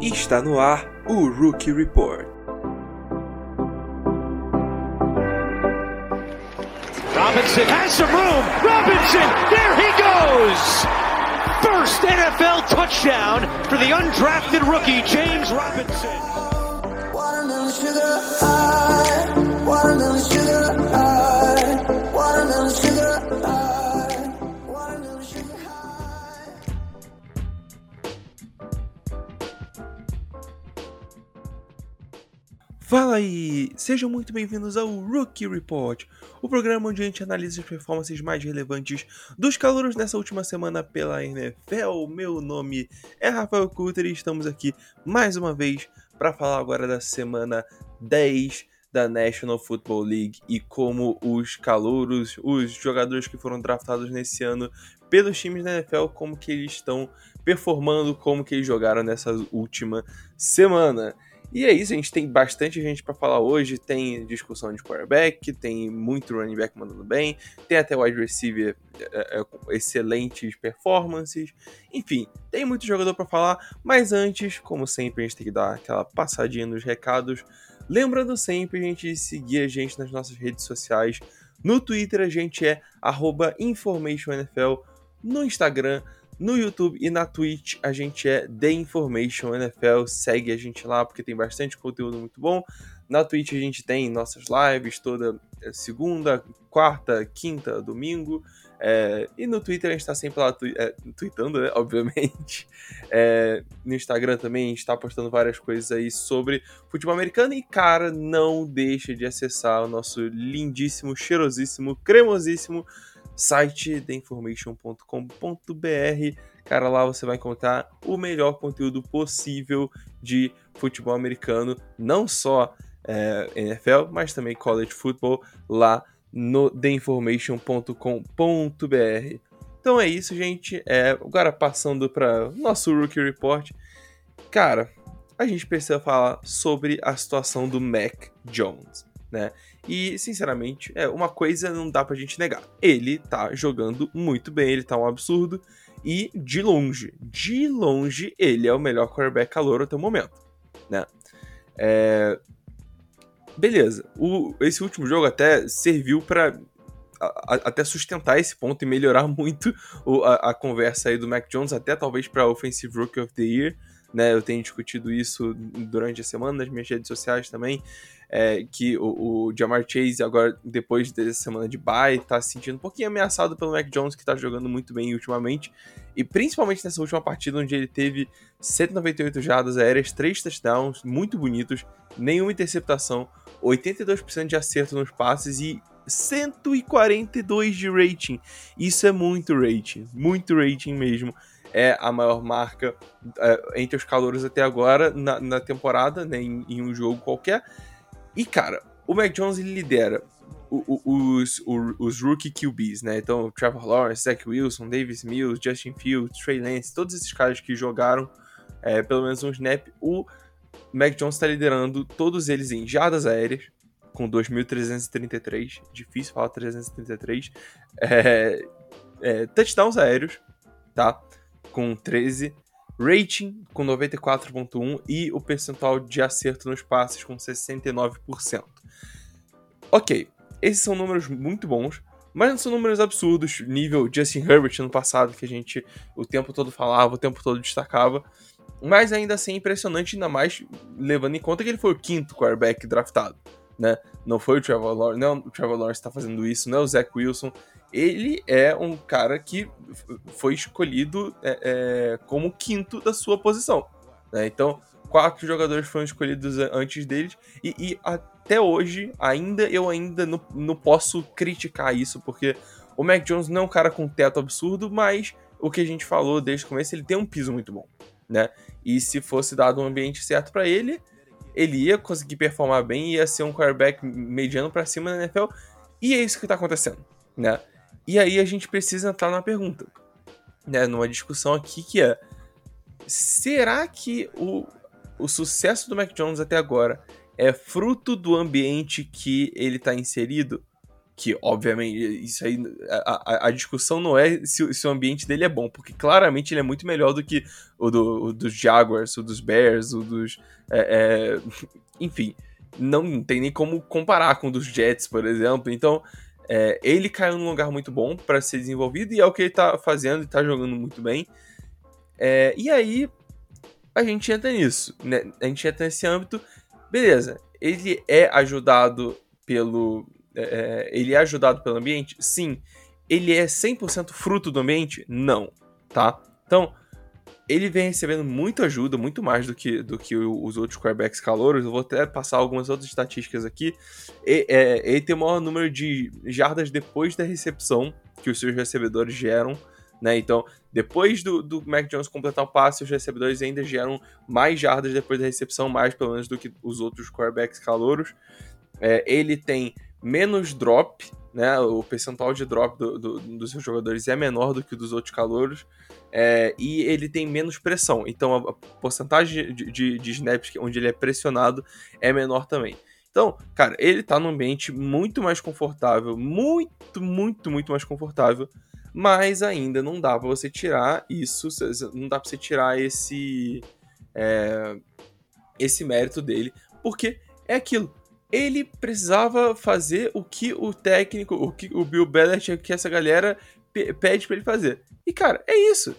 Está no ar o Rookie Report. Robinson has some room. Robinson, there he goes. First NFL touchdown for the undrafted rookie James Robinson. Fala aí! Sejam muito bem-vindos ao Rookie Report, o programa onde a gente analisa as performances mais relevantes dos calouros nessa última semana pela NFL. Meu nome é Rafael Kutter e estamos aqui mais uma vez para falar agora da semana 10 da National Football League e como os calouros, os jogadores que foram draftados nesse ano pelos times da NFL, como que eles estão performando, como que eles jogaram nessa última semana. E é isso, a gente tem bastante gente para falar hoje. Tem discussão de quarterback, tem muito running back mandando bem, tem até wide receiver é, é, excelentes performances. Enfim, tem muito jogador para falar, mas antes, como sempre, a gente tem que dar aquela passadinha nos recados. Lembrando sempre a gente seguir a gente nas nossas redes sociais. No Twitter a gente é @informationNFL, no Instagram no YouTube e na Twitch a gente é The Information NFL. Segue a gente lá porque tem bastante conteúdo muito bom. Na Twitch a gente tem nossas lives toda eh, segunda, quarta, quinta, domingo. É, e no Twitter a gente tá sempre lá é, tweetando, né? Obviamente. É, no Instagram também a gente tá postando várias coisas aí sobre futebol americano. E, cara, não deixa de acessar o nosso lindíssimo, cheirosíssimo, cremosíssimo site theinformation.com.br. Cara, lá você vai encontrar o melhor conteúdo possível de futebol americano, não só é, NFL, mas também college football lá no theinformation.com.br. Então é isso, gente. É, agora passando para nosso Rookie Report. Cara, a gente precisa falar sobre a situação do Mac Jones, né? E, sinceramente, é uma coisa não dá pra gente negar. Ele tá jogando muito bem, ele tá um absurdo. E de longe, de longe, ele é o melhor quarterback calor até o momento, né? É... Beleza, o, esse último jogo até serviu para até sustentar esse ponto e melhorar muito o, a, a, conversa aí do Mac Jones, até talvez para Offensive Rookie of the Year, né? Eu tenho discutido isso durante a semana nas minhas redes sociais também é, que o, o Jamar Chase, agora, depois dessa semana de bye, tá se sentindo um pouquinho ameaçado pelo Mac Jones, que tá jogando muito bem ultimamente. E principalmente nessa última partida, onde ele teve 198 jardas aéreas, 3 touchdowns muito bonitos, nenhuma interceptação, 82% de acerto nos passes e 142 de rating. Isso é muito rating, muito rating mesmo. É a maior marca é, entre os calouros até agora na, na temporada, né, em, em um jogo qualquer. E, cara, o Mac Jones ele lidera os, os, os rookie QBs, né? Então, Trevor Lawrence, Zach Wilson, Davis Mills, Justin Fields, Trey Lance, todos esses caras que jogaram é, pelo menos um snap, o Mac Jones está liderando todos eles em jardas aéreas, com 2.333, difícil falar 333, é, é, touchdowns aéreos, tá? Com 13, rating com 94.1 e o percentual de acerto nos passes com 69%. Ok, esses são números muito bons, mas não são números absurdos, nível Justin Herbert ano passado, que a gente o tempo todo falava, o tempo todo destacava. Mas ainda assim é impressionante, ainda mais levando em conta que ele foi o quinto quarterback draftado. Né? Não foi o Trevor Lawrence, não o Trevor Lawrence está fazendo isso, não é o Zach Wilson ele é um cara que foi escolhido é, é, como quinto da sua posição. Né? Então, quatro jogadores foram escolhidos antes deles e, e, até hoje ainda eu ainda não, não posso criticar isso porque o Mac Jones não é um cara com teto absurdo, mas o que a gente falou desde o começo, ele tem um piso muito bom, né? E se fosse dado um ambiente certo para ele, ele ia conseguir performar bem, ia ser um quarterback mediano para cima na NFL, e é isso que tá acontecendo, né? E aí a gente precisa entrar na pergunta, né, numa discussão aqui que é: será que o, o sucesso do Mac Jones até agora é fruto do ambiente que ele está inserido? que obviamente isso aí a, a, a discussão não é se, se, o ambiente dele é bom, porque claramente ele é muito melhor do que o, do, o dos Jaguars, o dos Bears, o dos é, é, enfim, não tem nem como comparar com o dos Jets, por exemplo. Então é, ele caiu num lugar muito bom para ser desenvolvido e é o que ele tá fazendo e tá jogando muito bem. É, e aí a gente entra nisso, né? A gente entra nesse âmbito, beleza? Ele é ajudado pelo é, é, ele é ajudado pelo ambiente? Sim. Ele é 100% fruto do ambiente? Não, tá? Então, ele vem recebendo muita ajuda, muito mais do que, do que os outros quarterbacks calouros. Eu vou até passar algumas outras estatísticas aqui. E, é, ele tem o maior número de jardas depois da recepção que os seus recebedores geram. Né? Então, depois do, do Mac Jones completar o passe, os recebedores ainda geram mais jardas depois da recepção, mais pelo menos do que os outros quarterbacks calouros. É, ele tem menos drop, né? O percentual de drop do, do, dos seus jogadores é menor do que dos outros calouros. É, e ele tem menos pressão. Então a, a porcentagem de, de, de, snaps onde ele é pressionado é menor também. Então, cara, ele tá num ambiente muito mais confortável, muito, muito, muito mais confortável, mas ainda não dá para você tirar isso, não dá para você tirar esse é, esse mérito dele, porque é aquilo ele precisava fazer o que o técnico, o que o Bill Belichick, que essa galera pede para ele fazer. E, cara, é isso.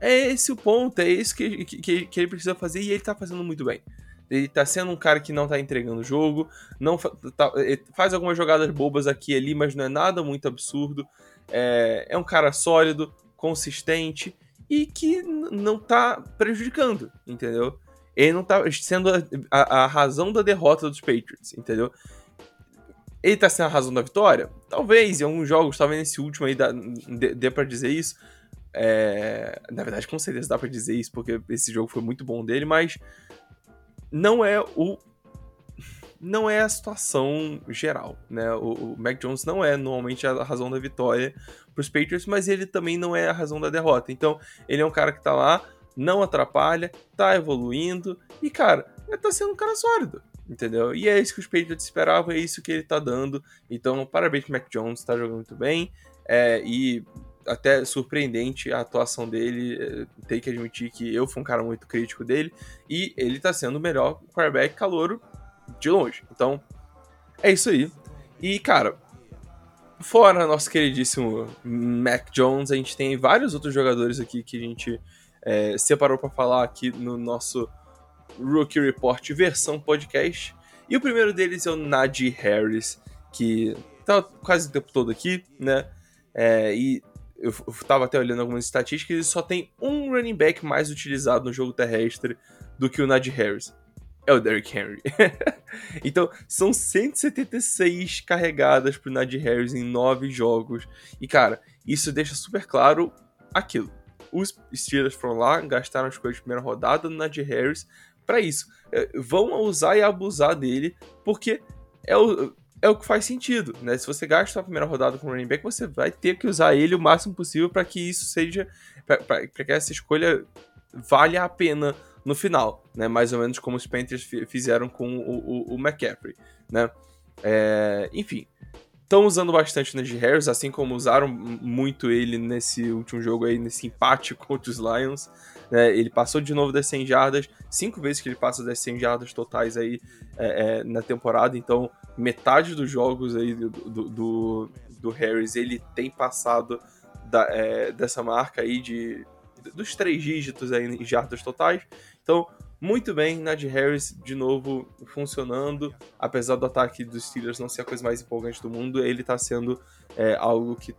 É esse o ponto, é isso que, que, que, ele precisa fazer e ele tá fazendo muito bem. Ele tá sendo um cara que não tá entregando o jogo, não tá, faz algumas jogadas bobas aqui e ali, mas não é nada muito absurdo. É, é um cara sólido, consistente e que não tá prejudicando, entendeu? Ele não tá sendo a, a, a, razão da derrota dos Patriots, entendeu? Ele tá sendo a razão da vitória? Talvez, em alguns jogos, talvez nesse último aí dá, dê, dê pra dizer isso. É, na verdade, com certeza dá pra dizer isso, porque esse jogo foi muito bom dele, mas não é o. Não é a situação geral, né? O, o Mac Jones não é normalmente a razão da vitória pros Patriots, mas ele também não é a razão da derrota. Então, ele é um cara que tá lá não atrapalha, tá evoluindo e, cara, tá sendo um cara sólido, entendeu? E é isso que os Patriots esperavam, é isso que ele tá dando. Então, parabéns pro Mac Jones, tá jogando muito bem. É, e até surpreendente a atuação dele. É, tem que admitir que eu fui um cara muito crítico dele. E ele tá sendo o melhor quarterback calouro de longe. Então, é isso aí. E, cara, fora nosso queridíssimo Mac Jones, a gente tem vários outros jogadores aqui que a gente é, separou para falar aqui no nosso Rookie Report versão podcast. E o primeiro deles é o Najee Harris, que tá quase o tempo todo aqui, né? É, e eu, tava até olhando algumas estatísticas, ele só tem um running back mais utilizado no jogo terrestre do que o Najee Harris. É o Derrick Henry. então, são 176 carregadas pro Najee Harris em 9 jogos. E, cara, isso deixa super claro aquilo os Steelers foram lá, gastaram as coisas de primeira rodada no Najee Harris para isso. É, vão usar e abusar dele, porque é o, é o que faz sentido, né? Se você gasta a primeira rodada com o running back, você vai ter que usar ele o máximo possível para que isso seja. para que essa escolha valha a pena no final, né? Mais ou menos como os Panthers fizeram com o, o, o McCaffrey, né? É, enfim, estão usando bastante o Najee Harris, assim como usaram muito ele nesse último jogo aí, nesse empate contra os Lions. Né? Ele passou de novo das 100 jardas, cinco vezes que ele passa das 100 jardas totais aí é, é, na temporada, então metade dos jogos aí do, do, do, do Harris ele tem passado da, é, dessa marca aí de dos três dígitos aí em jardas totais. Então, muito bem, Najee Harris de novo funcionando, apesar do ataque dos Steelers não ser a coisa mais empolgante do mundo, ele está sendo é, algo que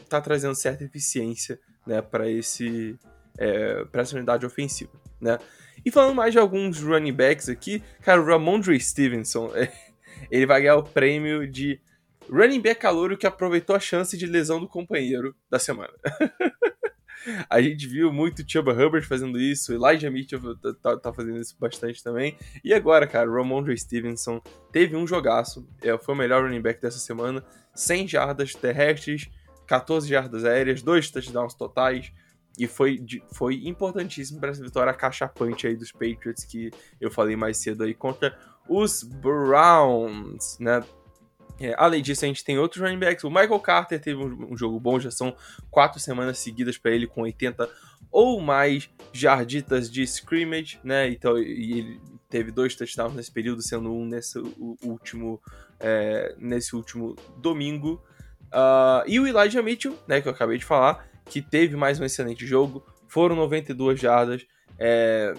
está trazendo certa eficiência né, para esse é, para essa unidade ofensiva, né? E falando mais de alguns running backs aqui, cara, o Ramondre Stevenson, ele vai ganhar o prêmio de running back calouro que aproveitou a chance de lesão do companheiro da semana. A gente viu muito Chuba Hubbard fazendo isso, Elijah Mitchell tá, tá, tá, fazendo isso bastante também. E agora, cara, Ramondre Stevenson teve um jogaço, é, foi o melhor running back dessa semana, 100 jardas terrestres, 14 jardas aéreas, dois touchdowns totais. E foi, foi importantíssimo para essa vitória cachapante aí dos Patriots que eu falei mais cedo aí contra os Browns, né? É, além disso, a gente tem outros running backs. O Michael Carter teve um, um jogo bom, já são quatro semanas seguidas para ele com 80 ou mais jarditas de scrimmage, né? Então, e ele teve dois touchdowns nesse período, sendo um nesse último, é, nesse último domingo. Uh, e o Elijah Mitchell, né, que eu acabei de falar, que teve mais um excelente jogo, foram 92 jardas. É,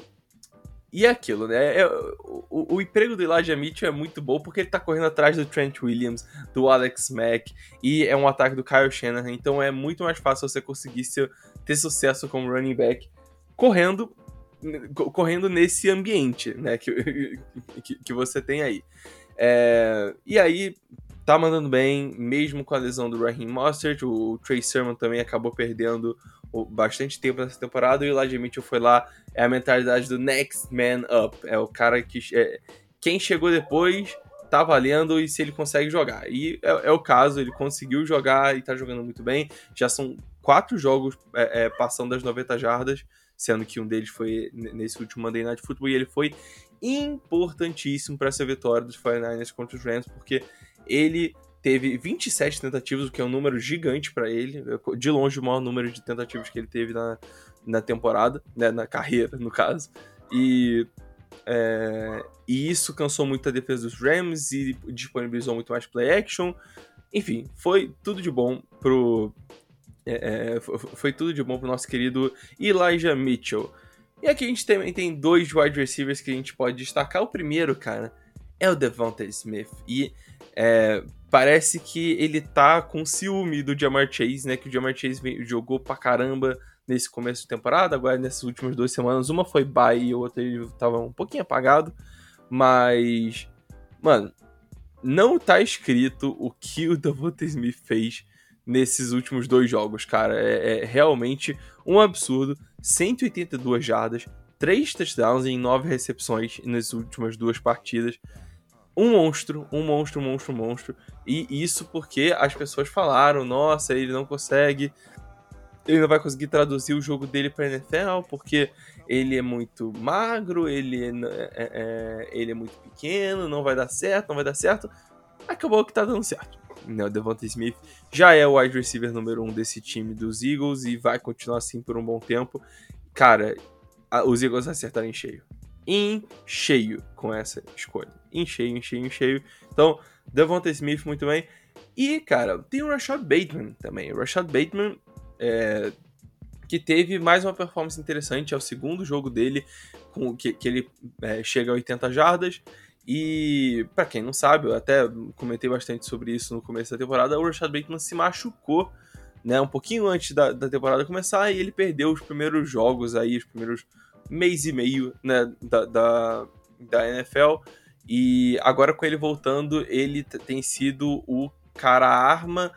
e é aquilo, né? É, o, o, emprego do Elijah Mitchell é muito bom porque ele tá correndo atrás do Trent Williams, do Alex Mack, e é um ataque do Kyle Shanahan, então é muito mais fácil você conseguir ser, ter sucesso como running back correndo correndo nesse ambiente, né, que, que, que você tem aí. É, e aí, tá mandando bem, mesmo com a lesão do Raheem Mostert, o Trey Sermon também acabou perdendo bastante tempo nessa temporada e o Elijah Mitchell foi lá, é a mentalidade do next man up, é o cara que é, quem chegou depois tá valendo e se ele consegue jogar. E é, é, o caso, ele conseguiu jogar e tá jogando muito bem. Já são quatro jogos é, é passando das 90 jardas, sendo que um deles foi nesse último Monday Night Football e ele foi importantíssimo para essa vitória dos 49ers contra os Rams, porque ele teve 27 tentativas, o que é um número gigante para ele, de longe o maior número de tentativas que ele teve na, na temporada, né, na carreira, no caso. E, é, e isso cansou muito a defesa dos Rams e disponibilizou muito mais play action. Enfim, foi tudo de bom pro. É, é foi tudo de bom pro nosso querido Elijah Mitchell. E aqui a gente também tem dois wide receivers que a gente pode destacar. O primeiro, cara, é o Devonta Smith. E é, parece que ele tá com ciúme do Jamar Chase, né? Que o Jamar Chase jogou pra caramba nesse começo de temporada, agora nessas últimas duas semanas. Uma foi bye e a outra ele tava um pouquinho apagado. Mas, mano, não tá escrito o que o Devonta Smith fez nesses últimos dois jogos, cara. É, é realmente um absurdo. 182 jardas, 3 touchdowns em 9 recepções nas últimas duas partidas um monstro, um monstro, um monstro, um monstro. E isso porque as pessoas falaram: nossa, ele não consegue. Ele não vai conseguir traduzir o jogo dele para NFL porque ele é muito magro, ele é, é, é, ele é muito pequeno, não vai dar certo, não vai dar certo. Acabou que tá dando certo. Né, o Devonta Smith já é o wide receiver número um desse time dos Eagles e vai continuar assim por um bom tempo. Cara, os Eagles acertaram em cheio em cheio com essa escolha. Em cheio, em cheio, em cheio. Então, Devonta Smith muito bem. E, cara, tem o Rashad Bateman também. O Rashad Bateman, é, que teve mais uma performance interessante. É o segundo jogo dele com que, que ele é, chega a 80 jardas. E, para quem não sabe, eu até comentei bastante sobre isso no começo da temporada. O Rashad Bateman se machucou né, um pouquinho antes da, da temporada começar e ele perdeu os primeiros jogos aí, os primeiros mês e meio né, da, da, da NFL. E agora com ele voltando, ele tem sido o cara a arma,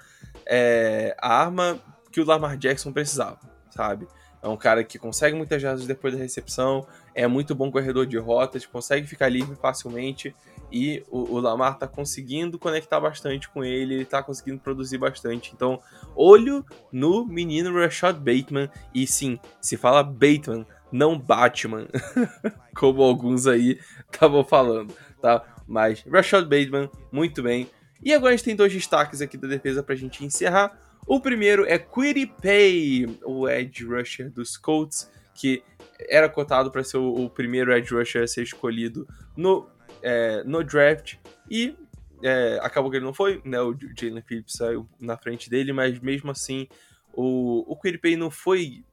é, a arma que o Lamar Jackson precisava, sabe? É um cara que consegue muitas jardas depois da recepção, é muito bom corredor de rotas, consegue ficar livre facilmente e o, o, Lamar tá conseguindo conectar bastante com ele, ele tá conseguindo produzir bastante. Então, olho no menino Rashad Bateman e sim, se fala Bateman, não Batman, como alguns aí estavam falando, tá? Mas Rashad Bateman, muito bem. E agora a gente tem dois destaques aqui da defesa pra gente encerrar. O primeiro é Quiddy Pay, o edge rusher dos Colts, que era cotado para ser o, o, primeiro edge rusher a ser escolhido no, é, no draft e é, acabou que ele não foi, né? O Jalen Phillips saiu na frente dele, mas mesmo assim o, o Quiddy Pay não foi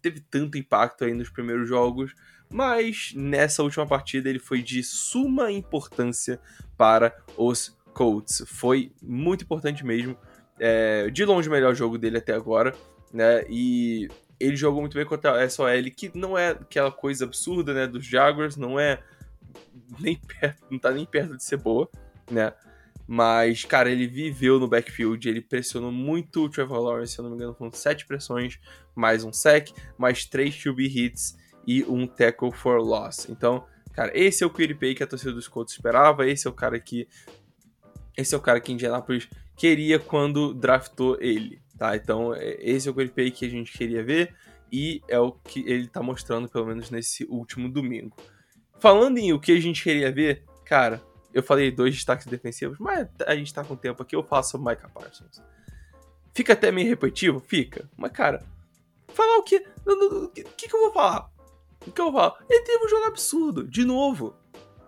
teve tanto impacto aí nos primeiros jogos, mas nessa última partida ele foi de suma importância para os Colts. Foi muito importante mesmo. É, de longe o melhor jogo dele até agora, né? E ele jogou muito bem contra a SOL, que não é aquela coisa absurda, né? Dos Jaguars, não é nem perto, não tá nem perto de ser boa, né? Mas, cara, ele viveu no backfield, ele pressionou muito o Trevor Lawrence, se eu não me engano, foram sete pressões, mais um sec, mais três QB hits e um tackle for loss. Então, cara, esse é o Pay que a torcida dos Colts esperava, esse é o cara que esse é o cara que Indianapolis queria quando draftou ele, tá? Então, é, esse é o Pay que a gente queria ver e é o que ele tá mostrando pelo menos nesse último domingo. Falando em o que a gente queria ver, cara, eu falei dois destaques defensivos, mas a gente tá com tempo aqui, eu faço o Micah Parsons. Fica até meio repetitivo? Fica. Mas, cara, falar o quê? O que, que, que eu vou falar? O que eu vou falar? Ele teve um jogo absurdo, de novo.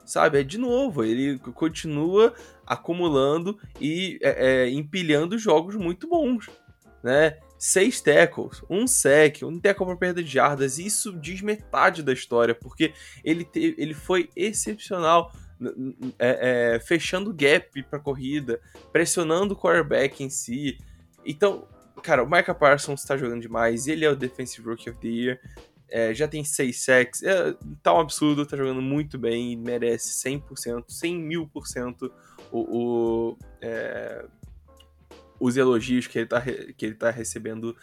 Sabe? É de novo. Ele continua acumulando e é, é, empilhando jogos muito bons. Né? Seis tackles, um sec, um tackle para perda de jardas. Isso diz metade da história, porque ele, te, ele foi excepcional. É, é, fechando gap para corrida, pressionando o quarterback em si. Então, cara, o Micah Parsons tá jogando demais, ele é o Defensive Rookie of the Year, é, já tem 6 sacks, é, tá um absurdo, tá jogando muito bem e merece 100%, 100 mil por cento o, é, os elogios que ele, tá, que ele tá recebendo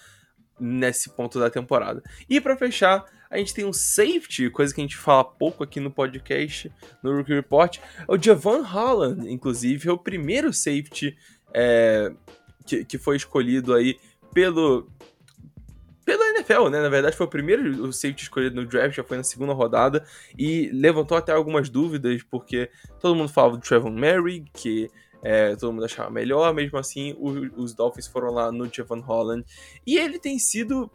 nesse ponto da temporada. E para fechar, a gente tem um safety, coisa que a gente fala pouco aqui no podcast, no Rookie Report, é o Javon Holland, inclusive, é o primeiro safety é, que, que foi escolhido aí pelo, pela NFL, né? Na verdade, foi o primeiro o safety escolhido no draft, já foi na segunda rodada, e levantou até algumas dúvidas, porque todo mundo falava do Trevor Mary, que é, todo mundo achava melhor, mesmo assim, o, os Dolphins foram lá no Javon Holland, e ele tem sido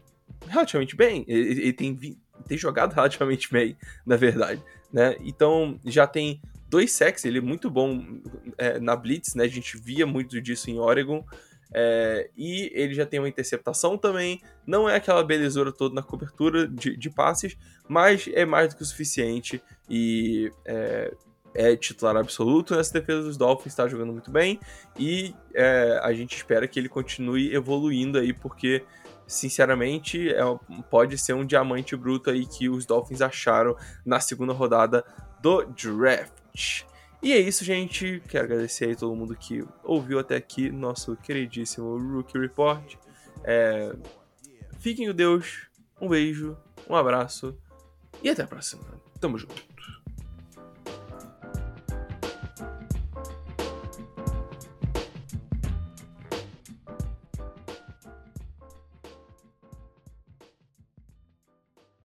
relativamente bem, ele, ele tem, tem jogado relativamente bem, na verdade, né? Então, já tem dois sacks, ele é muito bom é, na blitz, né? A gente via muito disso em Oregon, é, e ele já tem uma interceptação também. Não é aquela belezura toda na cobertura de, de passes, mas é mais do que o suficiente. E é, é titular absoluto nessa defesa dos Dolphins, está jogando muito bem. E é, a gente espera que ele continue evoluindo aí, porque sinceramente é, pode ser um diamante bruto aí que os Dolphins acharam na segunda rodada do draft. E é isso, gente. Quero agradecer aí todo mundo que ouviu até aqui nosso queridíssimo Rookie Report. É... Fiquem com Deus. Um beijo, um abraço e até a próxima. Tamo junto.